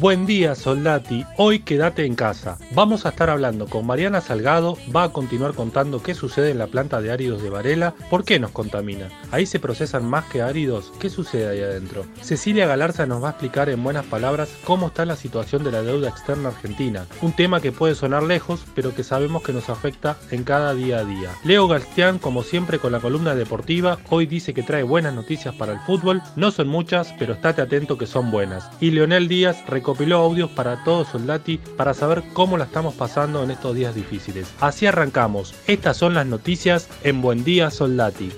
Buen día, Soldati. Hoy quédate en casa. Vamos a estar hablando con Mariana Salgado. Va a continuar contando qué sucede en la planta de áridos de Varela, por qué nos contamina. Ahí se procesan más que áridos. ¿Qué sucede ahí adentro? Cecilia Galarza nos va a explicar en buenas palabras cómo está la situación de la deuda externa argentina. Un tema que puede sonar lejos, pero que sabemos que nos afecta en cada día a día. Leo Gastián, como siempre, con la columna deportiva, hoy dice que trae buenas noticias para el fútbol. No son muchas, pero estate atento que son buenas. Y Leonel Díaz recopiló audios para todos Soldati para saber cómo la estamos pasando en estos días difíciles. Así arrancamos. Estas son las noticias en Buen Día Soldati.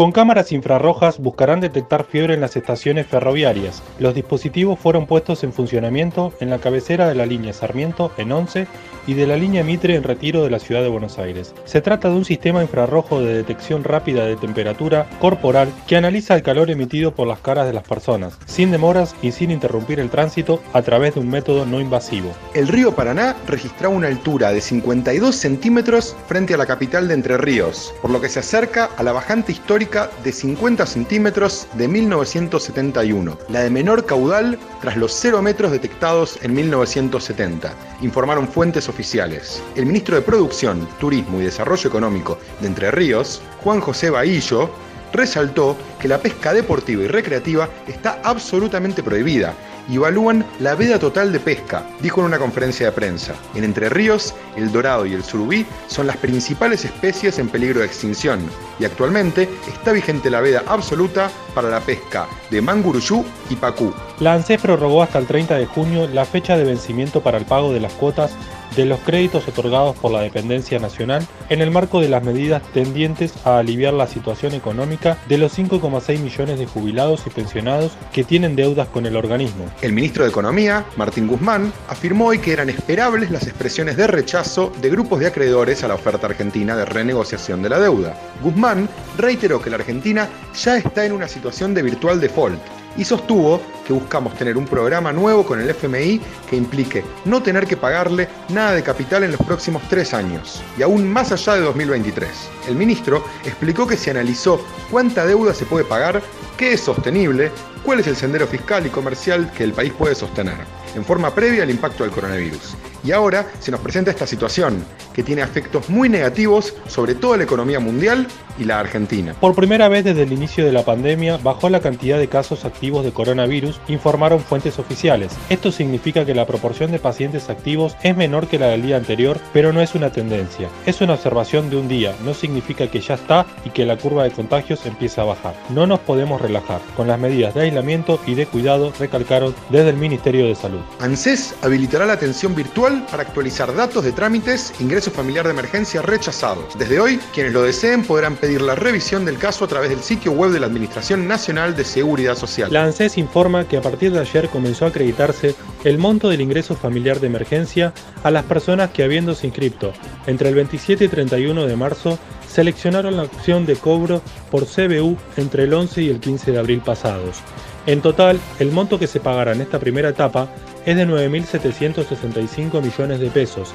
Con cámaras infrarrojas buscarán detectar fiebre en las estaciones ferroviarias. Los dispositivos fueron puestos en funcionamiento en la cabecera de la línea Sarmiento en 11 y de la línea Mitre en Retiro de la ciudad de Buenos Aires. Se trata de un sistema infrarrojo de detección rápida de temperatura corporal que analiza el calor emitido por las caras de las personas, sin demoras y sin interrumpir el tránsito a través de un método no invasivo. El río Paraná registraba una altura de 52 centímetros frente a la capital de Entre Ríos, por lo que se acerca a la bajante histórica de 50 centímetros de 1971, la de menor caudal tras los 0 metros detectados en 1970, informaron fuentes oficiales. El ministro de Producción, Turismo y Desarrollo Económico de Entre Ríos, Juan José Bahillo, resaltó que la pesca deportiva y recreativa está absolutamente prohibida y evalúan la veda total de pesca, dijo en una conferencia de prensa. En Entre Ríos, el dorado y el surubí son las principales especies en peligro de extinción y actualmente está vigente la veda absoluta para la pesca de manguruyú y pacú. La ANSES prorrogó hasta el 30 de junio la fecha de vencimiento para el pago de las cuotas de los créditos otorgados por la dependencia nacional en el marco de las medidas tendientes a aliviar la situación económica de los 5,6 millones de jubilados y pensionados que tienen deudas con el organismo. El ministro de Economía, Martín Guzmán, afirmó hoy que eran esperables las expresiones de rechazo de grupos de acreedores a la oferta argentina de renegociación de la deuda. Guzmán reiteró que la Argentina ya está en una situación de virtual default y sostuvo que buscamos tener un programa nuevo con el FMI que implique no tener que pagarle nada de capital en los próximos tres años y aún más allá de 2023. El ministro explicó que se analizó cuánta deuda se puede pagar, qué es sostenible, cuál es el sendero fiscal y comercial que el país puede sostener, en forma previa al impacto del coronavirus. Y ahora se nos presenta esta situación, que tiene efectos muy negativos sobre toda la economía mundial y la Argentina. Por primera vez desde el inicio de la pandemia bajó la cantidad de casos activos de coronavirus, informaron fuentes oficiales. Esto significa que la proporción de pacientes activos es menor que la del día anterior, pero no es una tendencia. Es una observación de un día, no significa que ya está y que la curva de contagios empieza a bajar. No nos podemos relajar. Con las medidas de aislamiento y de cuidado recalcaron desde el Ministerio de Salud. ANSES habilitará la atención virtual para actualizar datos de trámites, ingreso familiar de emergencia rechazados. Desde hoy, quienes lo deseen podrán pedir la revisión del caso a través del sitio web de la Administración Nacional de Seguridad Social. La ANSES informa que a partir de ayer comenzó a acreditarse el monto del ingreso familiar de emergencia a las personas que habiéndose inscrito entre el 27 y 31 de marzo seleccionaron la opción de cobro por CBU entre el 11 y el 15 de abril pasados. En total, el monto que se pagará en esta primera etapa es de 9.765 millones de pesos.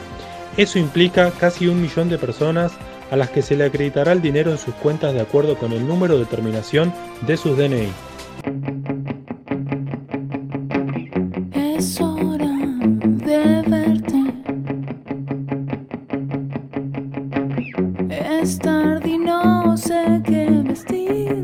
Eso implica casi un millón de personas a las que se le acreditará el dinero en sus cuentas de acuerdo con el número de terminación de sus DNI. Es hora de verte. Es tarde y no sé qué vestir.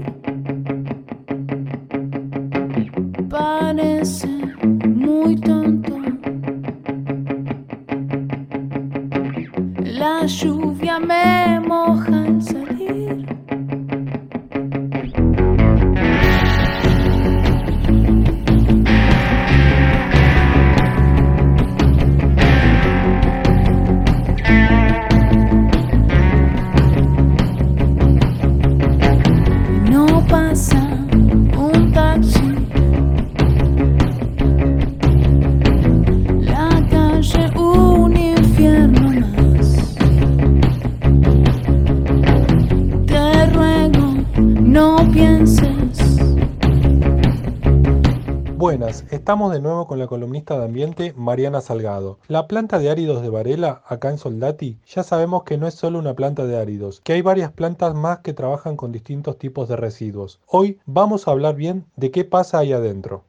Estamos de nuevo con la columnista de ambiente Mariana Salgado. La planta de áridos de Varela, acá en Soldati, ya sabemos que no es solo una planta de áridos, que hay varias plantas más que trabajan con distintos tipos de residuos. Hoy vamos a hablar bien de qué pasa ahí adentro.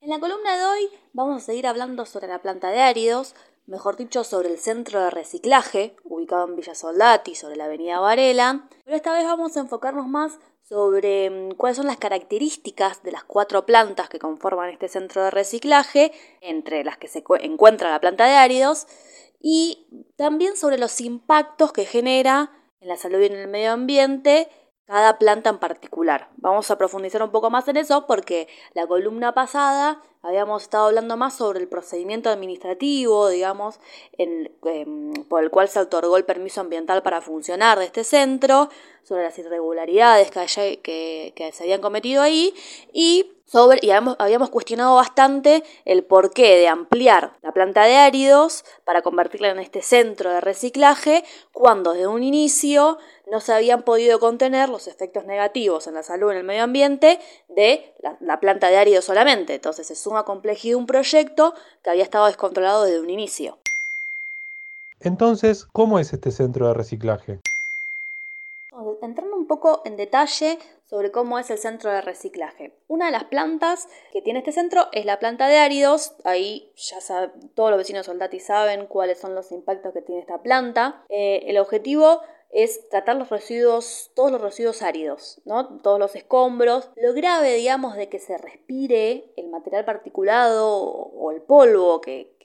En la columna de hoy vamos a seguir hablando sobre la planta de áridos, mejor dicho sobre el centro de reciclaje, ubicado en Villa Soldati, sobre la avenida Varela, pero esta vez vamos a enfocarnos más sobre mm, cuáles son las características de las cuatro plantas que conforman este centro de reciclaje, entre las que se encuentra la planta de áridos, y también sobre los impactos que genera en la salud y en el medio ambiente cada planta en particular. Vamos a profundizar un poco más en eso porque la columna pasada habíamos estado hablando más sobre el procedimiento administrativo, digamos, en, em, por el cual se otorgó el permiso ambiental para funcionar de este centro, sobre las irregularidades que, que, se habían cometido ahí y sobre, y habíamos, cuestionado bastante el porqué de ampliar la planta de áridos para convertirla en este centro de reciclaje cuando desde un inicio no se habían podido contener los efectos negativos en la salud y en el medio ambiente de la, planta de áridos solamente. Entonces es suma complejidad un proyecto que había estado descontrolado desde un inicio. Entonces, ¿cómo es este centro de reciclaje? Poco en detalle sobre cómo es el centro de reciclaje. Una de las plantas que tiene este centro es la planta de áridos. Ahí ya todos los vecinos soldati saben cuáles son los impactos que tiene esta planta. Eh, el objetivo es tratar los residuos, todos los residuos áridos, ¿no? todos los escombros. Lo grave, digamos, de que se respire el material particulado o el polvo que,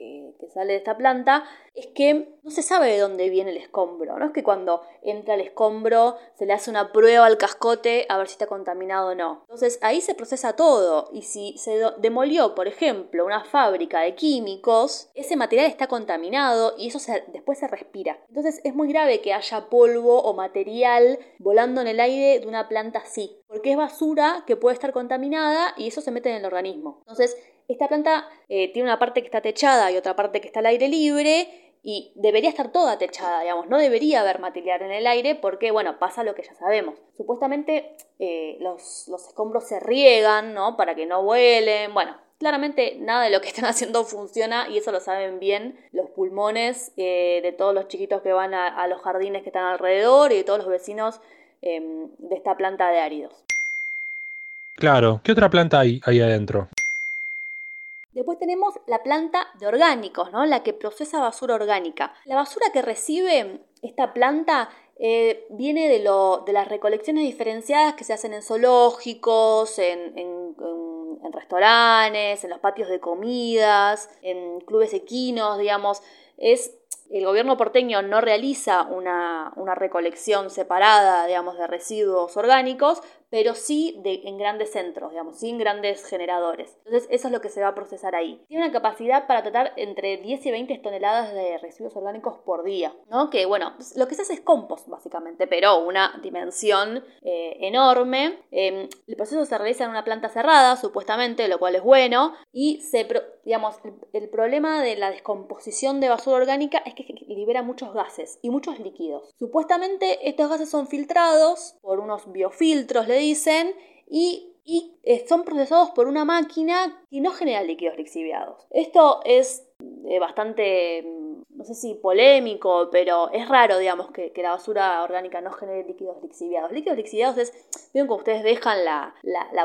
sale de esta planta es que no se sabe de dónde viene el escombro. No es que cuando entra el escombro se le hace una prueba al cascote a ver si está contaminado o no. Entonces ahí se procesa todo y si se demolió, por ejemplo, una fábrica de químicos, ese material está contaminado y eso después se respira. Entonces es muy grave que haya polvo o material volando en el aire de una planta así, porque es basura que puede estar contaminada y eso se mete en el organismo. Entonces esta planta eh, tiene una parte que está techada y otra parte que está al aire libre y debería estar toda techada, digamos, no debería haber material en el aire porque, bueno, pasa lo que ya sabemos. Supuestamente eh, los, escombros se riegan, ¿no? Para que no vuelen, bueno, claramente nada de lo que están haciendo funciona y eso lo saben bien los pulmones eh, de todos los chiquitos que van a, los jardines que están alrededor y de todos los vecinos em, de esta planta de áridos. Claro, ¿qué otra planta hay ahí adentro? Después tenemos la planta de orgánicos, ¿no? la que procesa basura orgánica. La basura que recibe esta planta eh, viene de, las recolecciones diferenciadas que se hacen en zoológicos, en, restaurantes, en los patios de comidas, en clubes equinos, digamos. Es, el gobierno porteño no realiza una, una recolección separada, digamos, de residuos orgánicos, pero sí en grandes centros, digamos, sin grandes generadores. Entonces eso es lo que se va a procesar ahí. Tiene una capacidad para tratar entre 10 y 20 toneladas de residuos orgánicos por día, ¿no? Que bueno, lo que se hace es compost básicamente, pero una dimensión eh, enorme. Em, el proceso se realiza en una planta cerrada, supuestamente, lo cual es bueno, y se, digamos, el, problema de la descomposición de basura orgánica es que libera muchos gases y muchos líquidos. Supuestamente estos gases son filtrados por unos biofiltros, le dicen, y, eh, son procesados por una máquina que no genera líquidos lixiviados. Esto es eh, bastante no sé si polémico, pero es raro, digamos, que, la basura orgánica no genere líquidos lixiviados. Líquidos lixiviados es, ven que ustedes dejan la,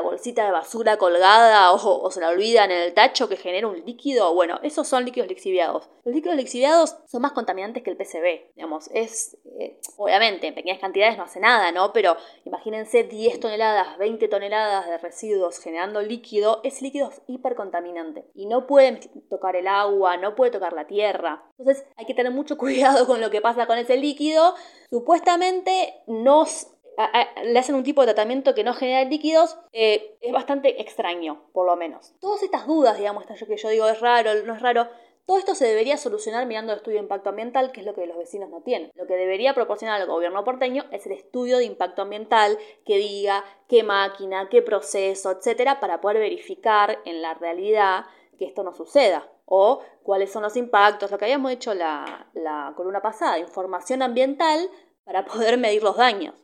bolsita de basura colgada o, se la olvidan en el tacho que genera un líquido. Bueno, esos son líquidos lixiviados. Los líquidos lixiviados son más contaminantes que el PCB, digamos, es, eh, obviamente, en pequeñas cantidades no hace nada, ¿no? Pero imagínense 10 toneladas, 20 toneladas de residuos generando líquido, ese líquido es hipercontaminante y no puede tocar el agua, no puede tocar la tierra. Entonces, hay que tener mucho cuidado con lo que pasa con ese líquido. Supuestamente nos le hacen un tipo de tratamiento que no genera líquidos, eh, es bastante extraño, por lo menos. Todas estas dudas, digamos, que yo digo es raro, no es raro, todo esto se debería solucionar mirando el estudio de impacto ambiental, que es lo que los vecinos no tienen. Lo que debería proporcionar el gobierno porteño es el estudio de impacto ambiental que diga qué máquina, qué proceso, etcétera, para poder verificar en la realidad que esto no suceda o cuáles son los impactos, lo que habíamos hecho la, la columna pasada, información ambiental para poder medir los daños.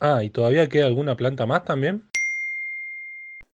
Ah, ¿y todavía queda alguna planta más también?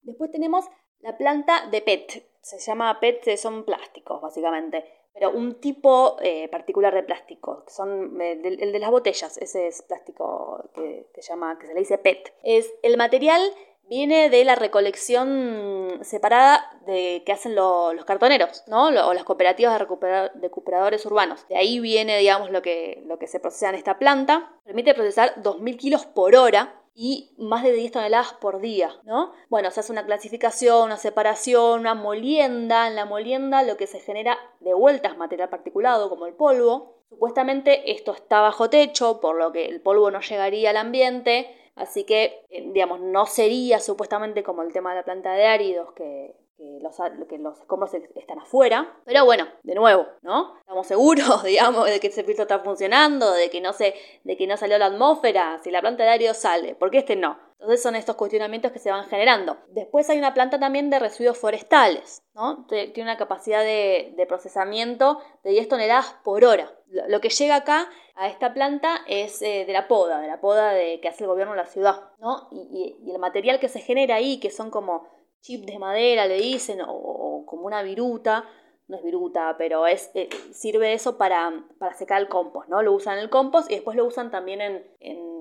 Después tenemos la planta de PET. Se llama PET, son plásticos, básicamente. Pero un tipo eh, particular de plástico, son eh, el de las botellas, ese es plástico que, llama, que se le dice PET. Es el material viene de la recolección separada de, que hacen los cartoneros, ¿no? o las cooperativas de, recuperadores urbanos. De ahí viene, digamos, lo que, lo que se procesa en esta planta. Permite procesar 2.000 kilos por hora y más de 10 toneladas por día, ¿no? Bueno, se hace una clasificación, una separación, una molienda. En la molienda lo que se genera de vuelta es material particulado, como el polvo. Supuestamente esto está bajo techo, por lo que el polvo no llegaría al ambiente, así que, eh, digamos, no sería supuestamente como el tema de la planta de áridos, que que los, que los escombros están afuera. Pero bueno, de nuevo, ¿no? Estamos seguros, digamos, de que ese filtro está funcionando, de que no se, de que no salió la atmósfera, si la planta de árido sale, ¿por qué este no? Entonces son estos cuestionamientos que se van generando. Después hay una planta también de residuos forestales, ¿no? Tiene una capacidad de, procesamiento de 10 toneladas por hora. Lo que llega acá a esta planta es eh, de la poda, de la poda que hace el gobierno de la ciudad, ¿no? y el material que se genera ahí, que son como chip de madera, le dicen, o, como una viruta, no es viruta, pero es, eh, sirve eso para, para, secar el compost, ¿no? Lo usan en el compost y después lo usan también en, en,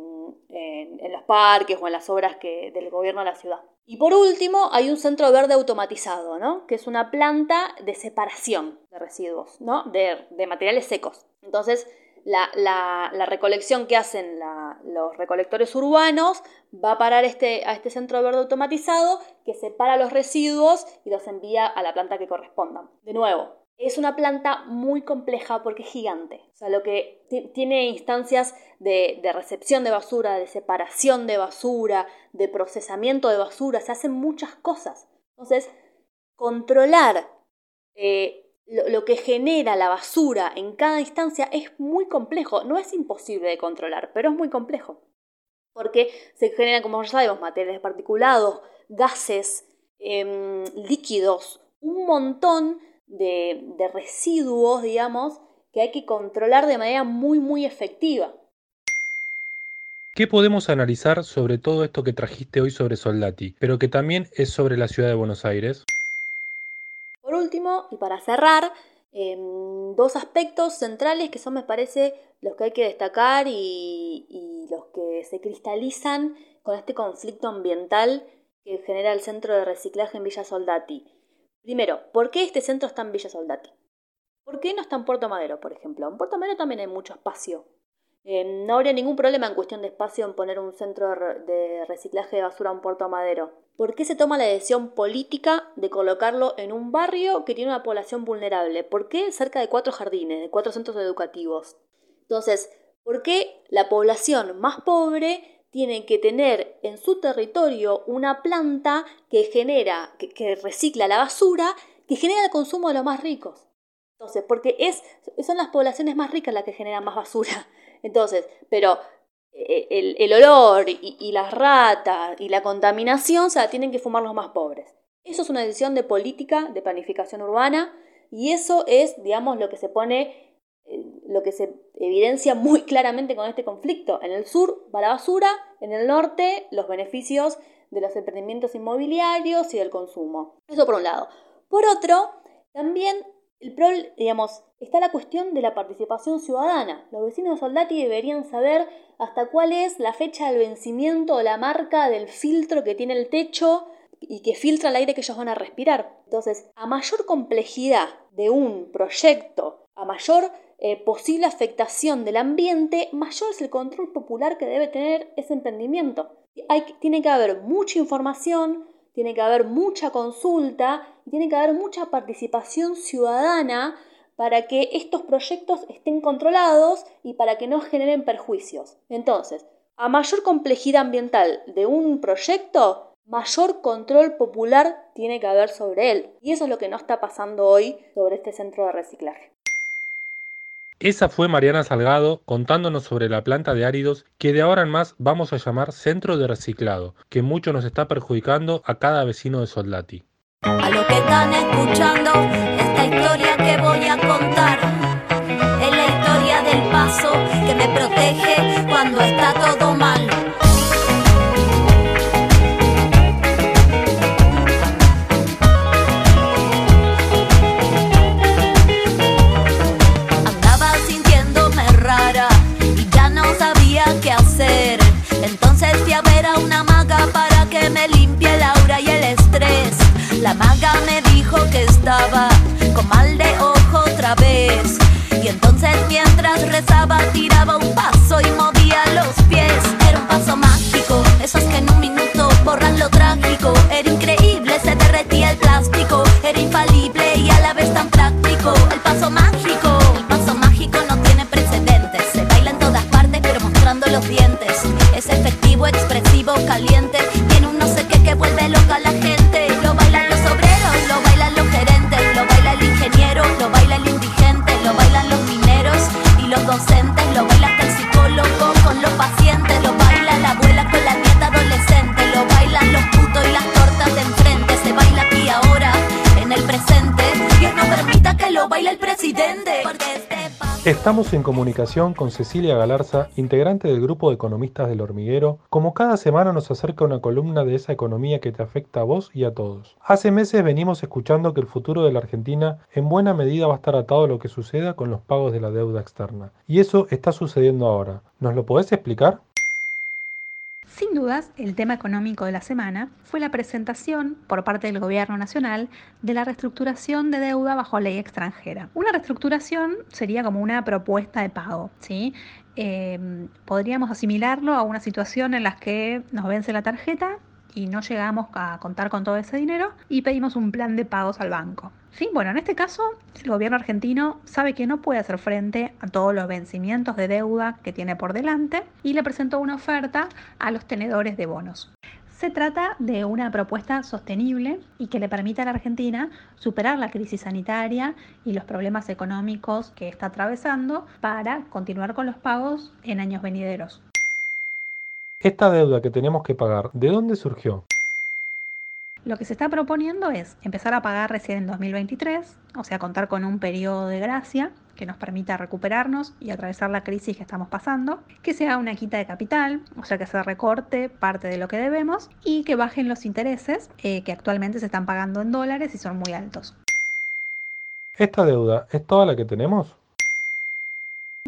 los parques o en las obras que, del gobierno de la ciudad. Y por último, hay un centro verde automatizado. Que es una planta de separación de residuos, de materiales secos. Entonces, la, recolección que hacen los recolectores urbanos va a parar este, a este centro verde automatizado que separa los residuos y los envía a la planta que correspondan. De nuevo, es una planta muy compleja porque es gigante. O sea, lo que tiene instancias de, recepción de basura, de separación de basura, de procesamiento de basura, se hacen muchas cosas. Entonces, controlar eh, lo, que genera la basura en cada instancia es muy complejo. No es imposible de controlar, pero es muy complejo. Porque se generan, como ya sabemos, materiales particulados, gases, em, líquidos, un montón de, de residuos, digamos, que hay que controlar de manera muy, muy efectiva. ¿Qué podemos analizar sobre todo esto que trajiste hoy sobre Soldati, pero que también es sobre la ciudad de Buenos Aires? Por último, y para cerrar, em, dos aspectos centrales que son, me parece, los que hay que destacar y, los que se cristalizan con este conflicto ambiental que genera el centro de reciclaje en Villa Soldati. Primero, ¿por qué este centro está en Villa Soldati? ¿Por qué no está en Puerto Madero, por ejemplo? En Puerto Madero también hay mucho espacio. Em, no habría ningún problema en cuestión de espacio en poner un centro de reciclaje de basura en Puerto Madero. ¿Por qué se toma la decisión política de colocarlo en un barrio que tiene una población vulnerable? ¿Por qué cerca de cuatro jardines, de cuatro centros educativos? Entonces, ¿por qué la población más pobre tiene que tener en su territorio una planta que genera, que, recicla la basura, que genera el consumo de los más ricos? Entonces, porque es, son las poblaciones más ricas las que generan más basura. Entonces, pero eh, el, olor y, las ratas y la contaminación se la tienen que fumar los más pobres. Eso es una decisión de política, de planificación urbana, y eso es, digamos, lo que se pone, eh, lo que se evidencia muy claramente con este conflicto. En el sur va la basura, en el norte los beneficios de los emprendimientos inmobiliarios y del consumo. Eso por un lado. Por otro, también el digamos, está la cuestión de la participación ciudadana. Los vecinos de Soldati deberían saber hasta cuál es la fecha del vencimiento o la marca del filtro que tiene el techo y que filtra el aire que ellos van a respirar. Entonces, a mayor complejidad de un proyecto, a mayor eh, posible afectación del ambiente, mayor es el control popular que debe tener ese emprendimiento. Hay, tiene que haber mucha información, tiene que haber mucha consulta tiene que haber mucha participación ciudadana para que estos proyectos estén controlados y para que no generen perjuicios. Entonces, a mayor complejidad ambiental de un proyecto, mayor control popular tiene que haber sobre él. Y eso es lo que no está pasando hoy sobre este centro de reciclaje. Esa fue Mariana Salgado contándonos sobre la planta de áridos que de ahora en más vamos a llamar centro de reciclado, que mucho nos está perjudicando a cada vecino de Soldati. A lo que están escuchando, esta historia que voy a contar es la historia del paso que me protege cuando está borran lo trágico. Era increíble, se derretía el plástico. Era infalible y a la vez tan práctico. El paso mágico. El paso mágico no tiene precedentes. Se baila en todas partes, pero mostrando los dientes. Es efectivo, expresivo, caliente. Estamos en comunicación con Cecilia Galarza, integrante del grupo de economistas del hormiguero. Como cada semana nos acerca una columna de esa economía que te afecta a vos y a todos. Hace meses venimos escuchando que el futuro de la Argentina en buena medida va a estar atado a lo que suceda con los pagos de la deuda externa. Y eso está sucediendo ahora. ¿Nos lo podés explicar? Sin dudas, el tema económico de la semana fue la presentación por parte del Gobierno Nacional de la reestructuración de deuda bajo ley extranjera. Una reestructuración sería como una propuesta de pago, ¿sí? Em, podríamos asimilarlo a una situación en la que nos vence la tarjeta y no llegamos a contar con todo ese dinero y pedimos un plan de pagos al banco. Sí, bueno, en este caso el gobierno argentino sabe que no puede hacer frente a todos los vencimientos de deuda que tiene por delante y le presentó una oferta a los tenedores de bonos. Se trata de una propuesta sostenible y que le permita a la Argentina superar la crisis sanitaria y los problemas económicos que está atravesando para continuar con los pagos en años venideros. Esta deuda que tenemos que pagar, ¿de dónde surgió? Lo que se está proponiendo es empezar a pagar recién en 2023, o sea, contar con un periodo de gracia que nos permita recuperarnos y atravesar la crisis que estamos pasando, que sea una quita de capital, o sea, que se recorte parte de lo que debemos y que bajen los intereses eh, que actualmente se están pagando en dólares y son muy altos. ¿Esta deuda es toda la que tenemos?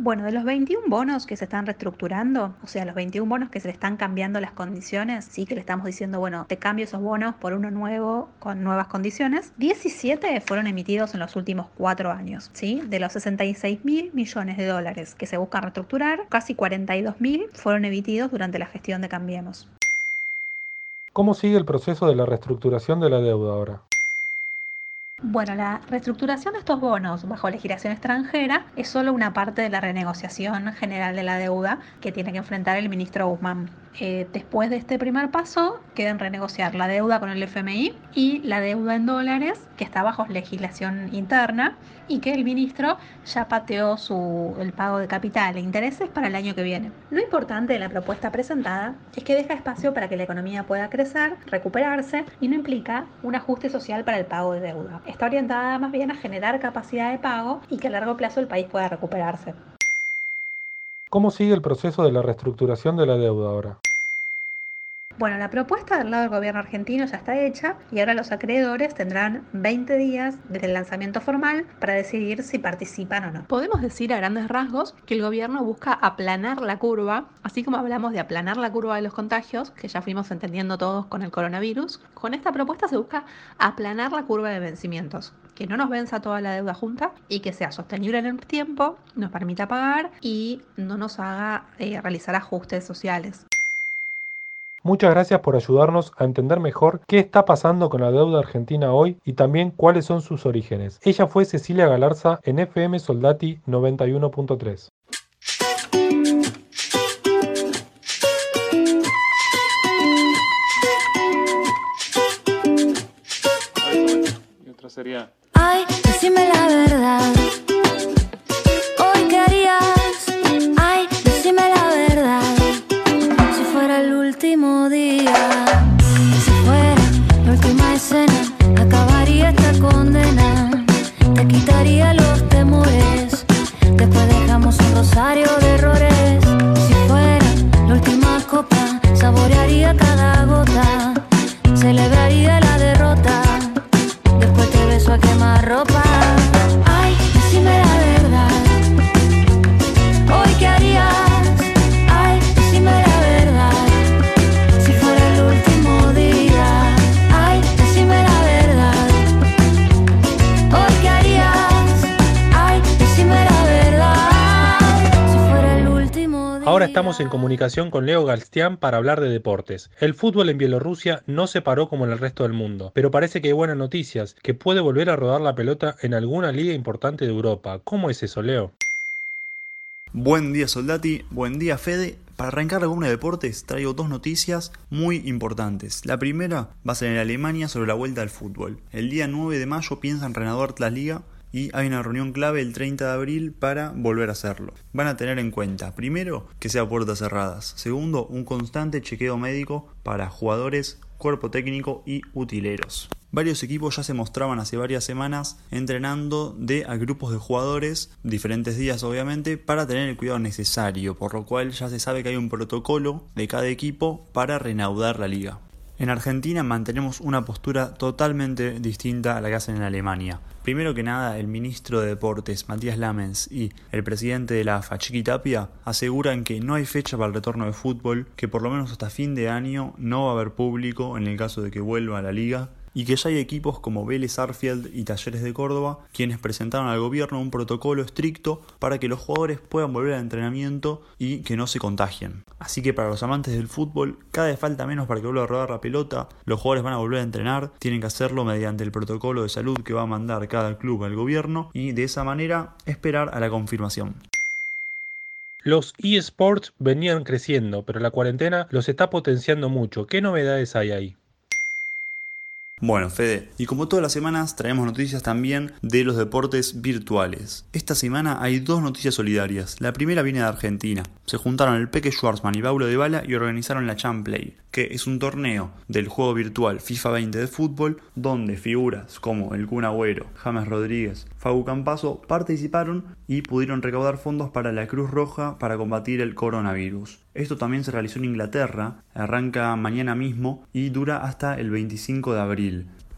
Bueno, de los 21 bonos que se están reestructurando, o sea, los 21 bonos que se le están cambiando las condiciones, sí que le estamos diciendo, bueno, te cambio esos bonos por uno nuevo con nuevas condiciones, 17 fueron emitidos en los últimos cuatro años, ¿sí? De los 66 mil millones de dólares que se buscan reestructurar, casi 42 mil fueron emitidos durante la gestión de Cambiemos. ¿Cómo sigue el proceso de la reestructuración de la deuda ahora? Bueno, la reestructuración de estos bonos bajo legislación extranjera es solo una parte de la renegociación general de la deuda que tiene que enfrentar el ministro Guzmán. Eh, después de este primer paso, queden renegociar la deuda con el FMI y la deuda en dólares que está bajo legislación interna y que el ministro ya pateó su, el pago de capital e intereses para el año que viene. Lo importante de la propuesta presentada es que deja espacio para que la economía pueda crecer, recuperarse y no implica un ajuste social para el pago de deuda. Está orientada más bien a generar capacidad de pago y que a largo plazo el país pueda recuperarse. ¿Cómo sigue el proceso de la reestructuración de la deuda ahora? Bueno, la propuesta del lado del gobierno argentino ya está hecha y ahora los acreedores tendrán 20 días desde el lanzamiento formal para decidir si participan o no. Podemos decir a grandes rasgos que el gobierno busca aplanar la curva, así como hablamos de aplanar la curva de los contagios, que ya fuimos entendiendo todos con el coronavirus. Con esta propuesta se busca aplanar la curva de vencimientos, que no nos venza toda la deuda junta y que sea sostenible en el tiempo, nos permita pagar y no nos haga eh, realizar ajustes sociales. Muchas gracias por ayudarnos a entender mejor qué está pasando con la deuda argentina hoy y también cuáles son sus orígenes. Ella fue Cecilia Galarza en FM Soldati 91.3. Ay, decime la verdad. En comunicación con Leo Galstián para hablar de deportes. El fútbol en Bielorrusia no se paró como en el resto del mundo, pero parece que hay buenas noticias, que puede volver a rodar la pelota en alguna liga importante de Europa. ¿Cómo es eso, Leo? Buen día Soldati, buen día Fede. Para arrancar la de deportes traigo dos noticias muy importantes. La primera va a ser en Alemania sobre la vuelta al fútbol. El día 9 de mayo piensan renovar la liga y hay una reunión clave el 30 de abril para volver a hacerlo. Van a tener en cuenta, primero, que sea puertas cerradas. Segundo, un constante chequeo médico para jugadores cuerpo técnico y utileros. Varios equipos ya se mostraban hace varias semanas entrenando de a grupos de jugadores, diferentes días obviamente, para tener el cuidado necesario, por lo cual ya se sabe que hay un protocolo de cada equipo para reanudar la liga. En Argentina mantenemos una postura totalmente distinta a la que hacen en Alemania. Primero que nada, el ministro de Deportes, Matías Lamens, y el presidente de la AFA, Chiqui Tapia, aseguran que no hay fecha para el retorno de fútbol, que por lo menos hasta fin de año no va a haber público en el caso de que vuelva a la liga y que ya hay equipos como Vélez Arfield y Talleres de Córdoba quienes presentaron al gobierno un protocolo estricto para que los jugadores puedan volver al entrenamiento y que no se contagien. Así que para los amantes del fútbol, cada vez falta menos para que vuelva a rodar la pelota, los jugadores van a volver a entrenar, tienen que hacerlo mediante el protocolo de salud que va a mandar cada club al gobierno y de esa manera esperar a la confirmación. Los eSports venían creciendo, pero la cuarentena los está potenciando mucho. ¿Qué novedades hay ahí? Bueno, Fede, y como todas las semanas traemos noticias también de los deportes virtuales. Esta semana hay dos noticias solidarias. La primera viene de Argentina. Se juntaron el Peque Schwarzman y Paulo de Bala y organizaron la Champlay, que es un torneo del juego virtual FIFA 20 de fútbol donde figuras como el Kun Agüero, James Rodríguez, Fabu Campazo participaron y pudieron recaudar fondos para la Cruz Roja para combatir el coronavirus. Esto también se realizó en Inglaterra, arranca mañana mismo y dura hasta el 25 de abril.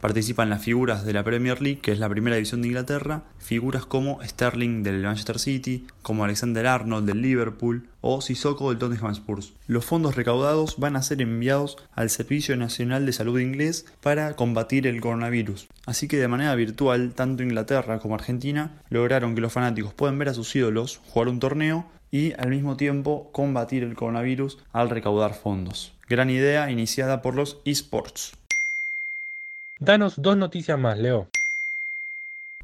Participan las figuras de la Premier League, que es la primera división de Inglaterra, figuras como Sterling del Manchester City, como Alexander Arnold del Liverpool o Sissoko del Tottenham Spurs. Los fondos recaudados van a ser enviados al Servicio Nacional de Salud inglés para combatir el coronavirus. Así que de manera virtual, tanto Inglaterra como Argentina lograron que los fanáticos puedan ver a sus ídolos jugar un torneo y al mismo tiempo combatir el coronavirus al recaudar fondos. Gran idea iniciada por los esports. Danos dos noticias más, Leo.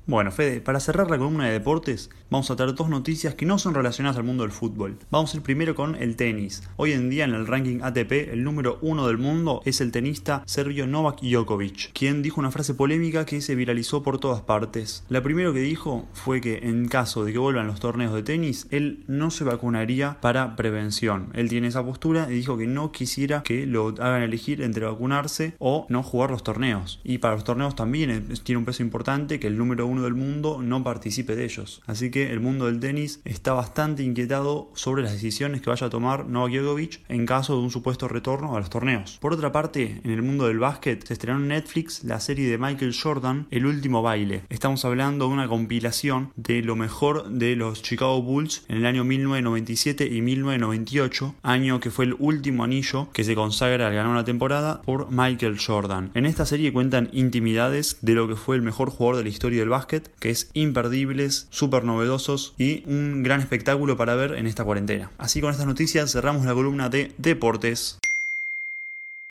Bueno, Fede, para cerrar la columna de deportes, vamos a traer dos noticias que no son relacionadas al mundo del fútbol. Vamos a ir primero con el tenis. Hoy en día en el ranking ATP, el número uno del mundo es el tenista serbio Novak Djokovic, quien dijo una frase polémica que se viralizó por todas partes. La primero que dijo fue que en caso de que vuelvan los torneos de tenis, él no se vacunaría para prevención. Él tiene esa postura y dijo que no quisiera que lo hagan elegir entre vacunarse o no jugar los torneos. Y para los torneos también tiene un peso importante que el número uno del mundo no participe de ellos. Así que el mundo del tenis está bastante inquietado sobre las decisiones que vaya a tomar Novak Djokovic en caso de un supuesto retorno a los torneos. Por otra parte, en el mundo del básquet se estrenó en Netflix la serie de Michael Jordan, El último baile. Estamos hablando de una compilación de lo mejor de los Chicago Bulls en el año 1997 y 1998, año que fue el último anillo que se consagra al ganar una temporada por Michael Jordan. En esta serie cuentan intimidades de lo que fue el mejor jugador de la historia del básquet que es imperdibles, súper novedosos y un gran espectáculo para ver en esta cuarentena. Así con estas noticias cerramos la columna de deportes.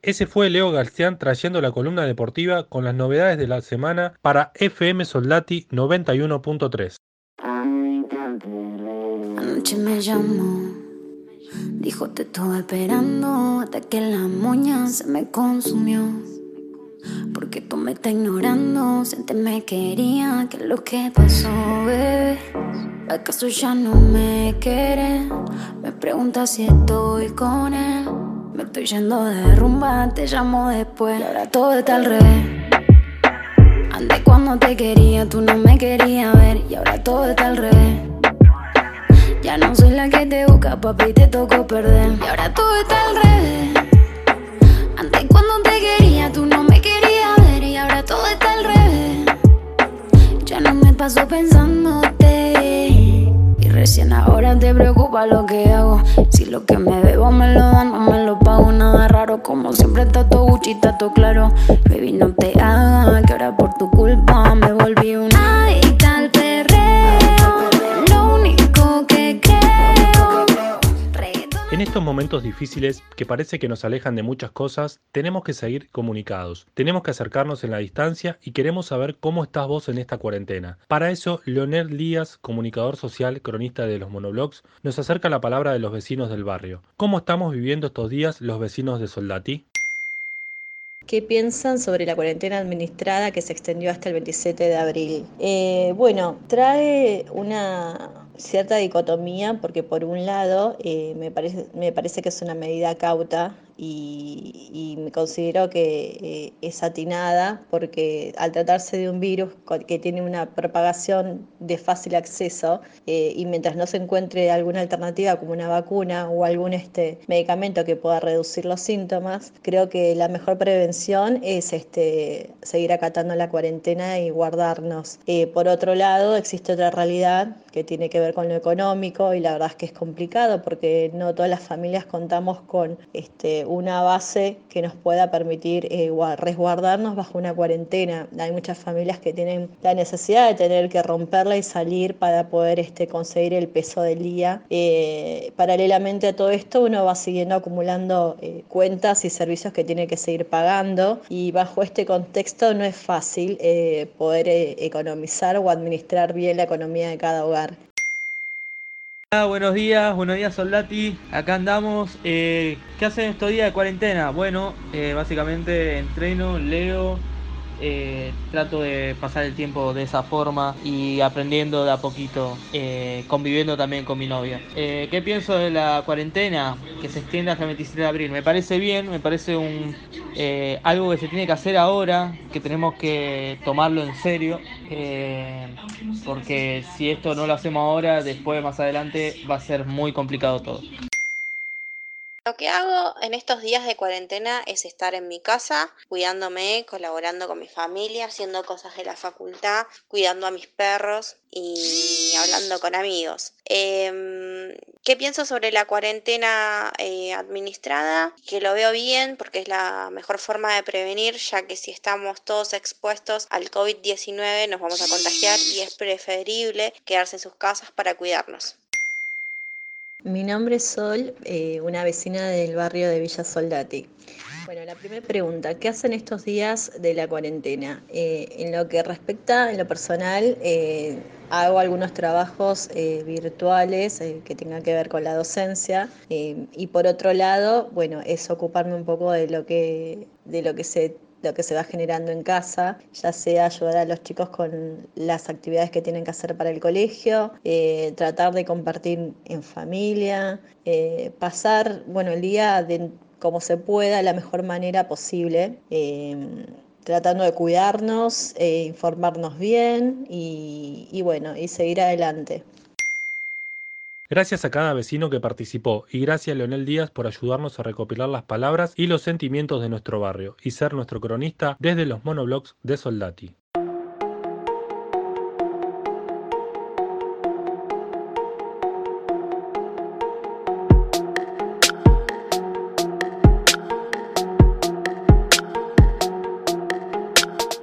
Ese fue Leo García trayendo la columna deportiva con las novedades de la semana para FM Soldati 91.3. Anoche me llamó, dijo te estuve esperando hasta que la moña se me consumió. Porque tú me estás ignorando, te me quería, ¿qué es lo que pasó, bebé? ¿Acaso ya no me quieres? Me pregunta si estoy con él. Me estoy yendo de rumba, te llamo después. Y ahora todo está al revés. Antes cuando te quería, tú no me querías ver. Y ahora todo está al revés. Ya no soy la que te busca, papi, te tocó perder. Y ahora todo está al revés. Antes cuando te quería, tú no me paso pensándote. Y recién ahora te preocupa lo que hago. Si lo que me bebo me lo dan, no me lo pago. Nada raro, como siempre está todo Gucci, está todo claro. Baby, no te hagas, que ahora por tu culpa me volví una En estos momentos difíciles que parece que nos alejan de muchas cosas, tenemos que seguir comunicados, tenemos que acercarnos en la distancia y queremos saber cómo estás vos en esta cuarentena. Para eso, Leonel Díaz, comunicador social, cronista de los monoblogs, nos acerca la palabra de los vecinos del barrio. ¿Cómo estamos viviendo estos días los vecinos de Soldati? ¿Qué piensan sobre la cuarentena administrada que se extendió hasta el 27 de abril? Eh, bueno, trae una cierta dicotomía porque por un lado eh, me, parece, me parece que es una medida cauta y, me considero que eh, es atinada porque al tratarse de un virus que tiene una propagación de fácil acceso eh, y mientras no se encuentre alguna alternativa como una vacuna o algún este medicamento que pueda reducir los síntomas, creo que la mejor prevención es este, seguir acatando la cuarentena y guardarnos. Eh, por otro lado, existe otra realidad que tiene que ver con lo económico y la verdad es que es complicado porque no todas las familias contamos con este, una base que nos pueda permitir eh, resguardarnos bajo una cuarentena. Hay muchas familias que tienen la necesidad de tener que romperla y salir para poder este, conseguir el peso del día. Eh, paralelamente a todo esto, uno va siguiendo acumulando eh, cuentas y servicios que tiene que seguir pagando y bajo este contexto no es fácil poder economizar o administrar bien la economía de cada hogar. Hola, buenos días, buenos días Soldati, acá andamos. Eh, ¿Qué hacen estos días de cuarentena? Bueno, eh, básicamente entreno, leo, eh, trato de pasar el tiempo de esa forma y aprendiendo de a poquito, conviviendo también con mi novia. ¿Qué pienso de la cuarentena que se extiende hasta el 27 de abril? Me parece bien, me parece un, algo que se tiene que hacer ahora, que tenemos que tomarlo en serio porque si esto no lo hacemos ahora, después más adelante va a ser muy complicado todo. Que hago en estos días de cuarentena es estar en mi casa, cuidándome, colaborando con mi familia, haciendo cosas de la facultad, cuidando a mis perros y hablando con amigos. Em, ¿Qué pienso sobre la cuarentena eh, administrada? Que lo veo bien porque es la mejor forma de prevenir, ya que si estamos todos expuestos al COVID-19 nos vamos a contagiar y es preferible quedarse en sus casas para cuidarnos. Mi nombre es Sol, eh, una vecina del barrio de Villa Soldati. Bueno, la primera pregunta, ¿qué hacen estos días de la cuarentena? Eh, en lo que respecta, en lo personal, eh, hago algunos trabajos virtuales que tengan que ver con la docencia y por otro lado, bueno, es ocuparme un poco de lo que, de lo que se lo que se va generando en casa, ya sea ayudar a los chicos con las actividades que tienen que hacer para el colegio, eh, tratar de compartir en familia, eh, pasar bueno, el día de, como se pueda, de la mejor manera posible. Eh, tratando de cuidarnos, informarnos bien y bueno, y seguir adelante. Gracias a cada vecino que participó y gracias a Leonel Díaz por ayudarnos a recopilar las palabras y los sentimientos de nuestro barrio y ser nuestro cronista desde los monoblogs de Soldati.